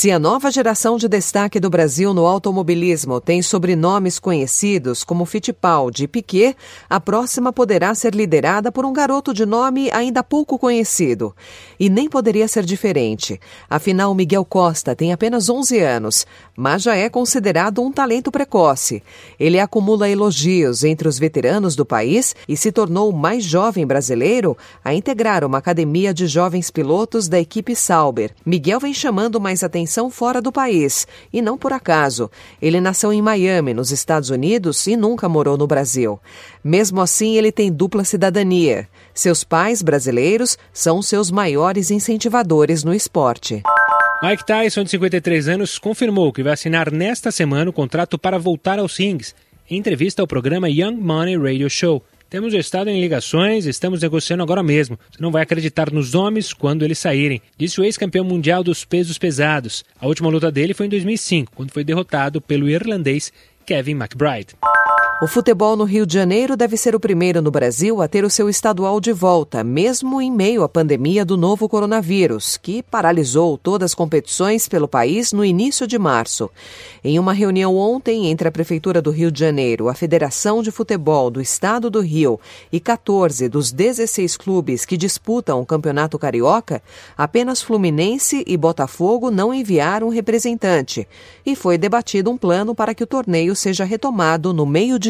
Se a nova geração de destaque do Brasil no automobilismo tem sobrenomes conhecidos como Fittipaldi e Piquet, a próxima poderá ser liderada por um garoto de nome ainda pouco conhecido. E nem poderia ser diferente. Afinal, Miguel Costa tem apenas 11 anos, mas já é considerado um talento precoce. Ele acumula elogios entre os veteranos do país e se tornou o mais jovem brasileiro a integrar uma academia de jovens pilotos da equipe Sauber. Miguel vem chamando mais atenção atenção fora do país, e não por acaso. Ele nasceu em Miami, nos Estados Unidos, e nunca morou no Brasil. Mesmo assim, ele tem dupla cidadania. Seus pais, brasileiros, são seus maiores incentivadores no esporte. Mike Tyson, de 53 anos, confirmou que vai assinar nesta semana o contrato para voltar aos rings, em entrevista ao programa Young Money Radio Show. Temos estado em ligações, estamos negociando agora mesmo. Você não vai acreditar nos nomes quando eles saírem, disse o ex-campeão mundial dos pesos pesados. A última luta dele foi em 2005, quando foi derrotado pelo irlandês Kevin McBride. O futebol no Rio de Janeiro deve ser o primeiro no Brasil a ter o seu estadual de volta, mesmo em meio à pandemia do novo coronavírus, que paralisou todas as competições pelo país no início de março. Em uma reunião ontem entre a Prefeitura do Rio de Janeiro, a Federação de Futebol do Estado do Rio e 14 dos 16 clubes que disputam o Campeonato Carioca, apenas Fluminense e Botafogo não enviaram representante. E foi debatido um plano para que o torneio seja retomado no meio de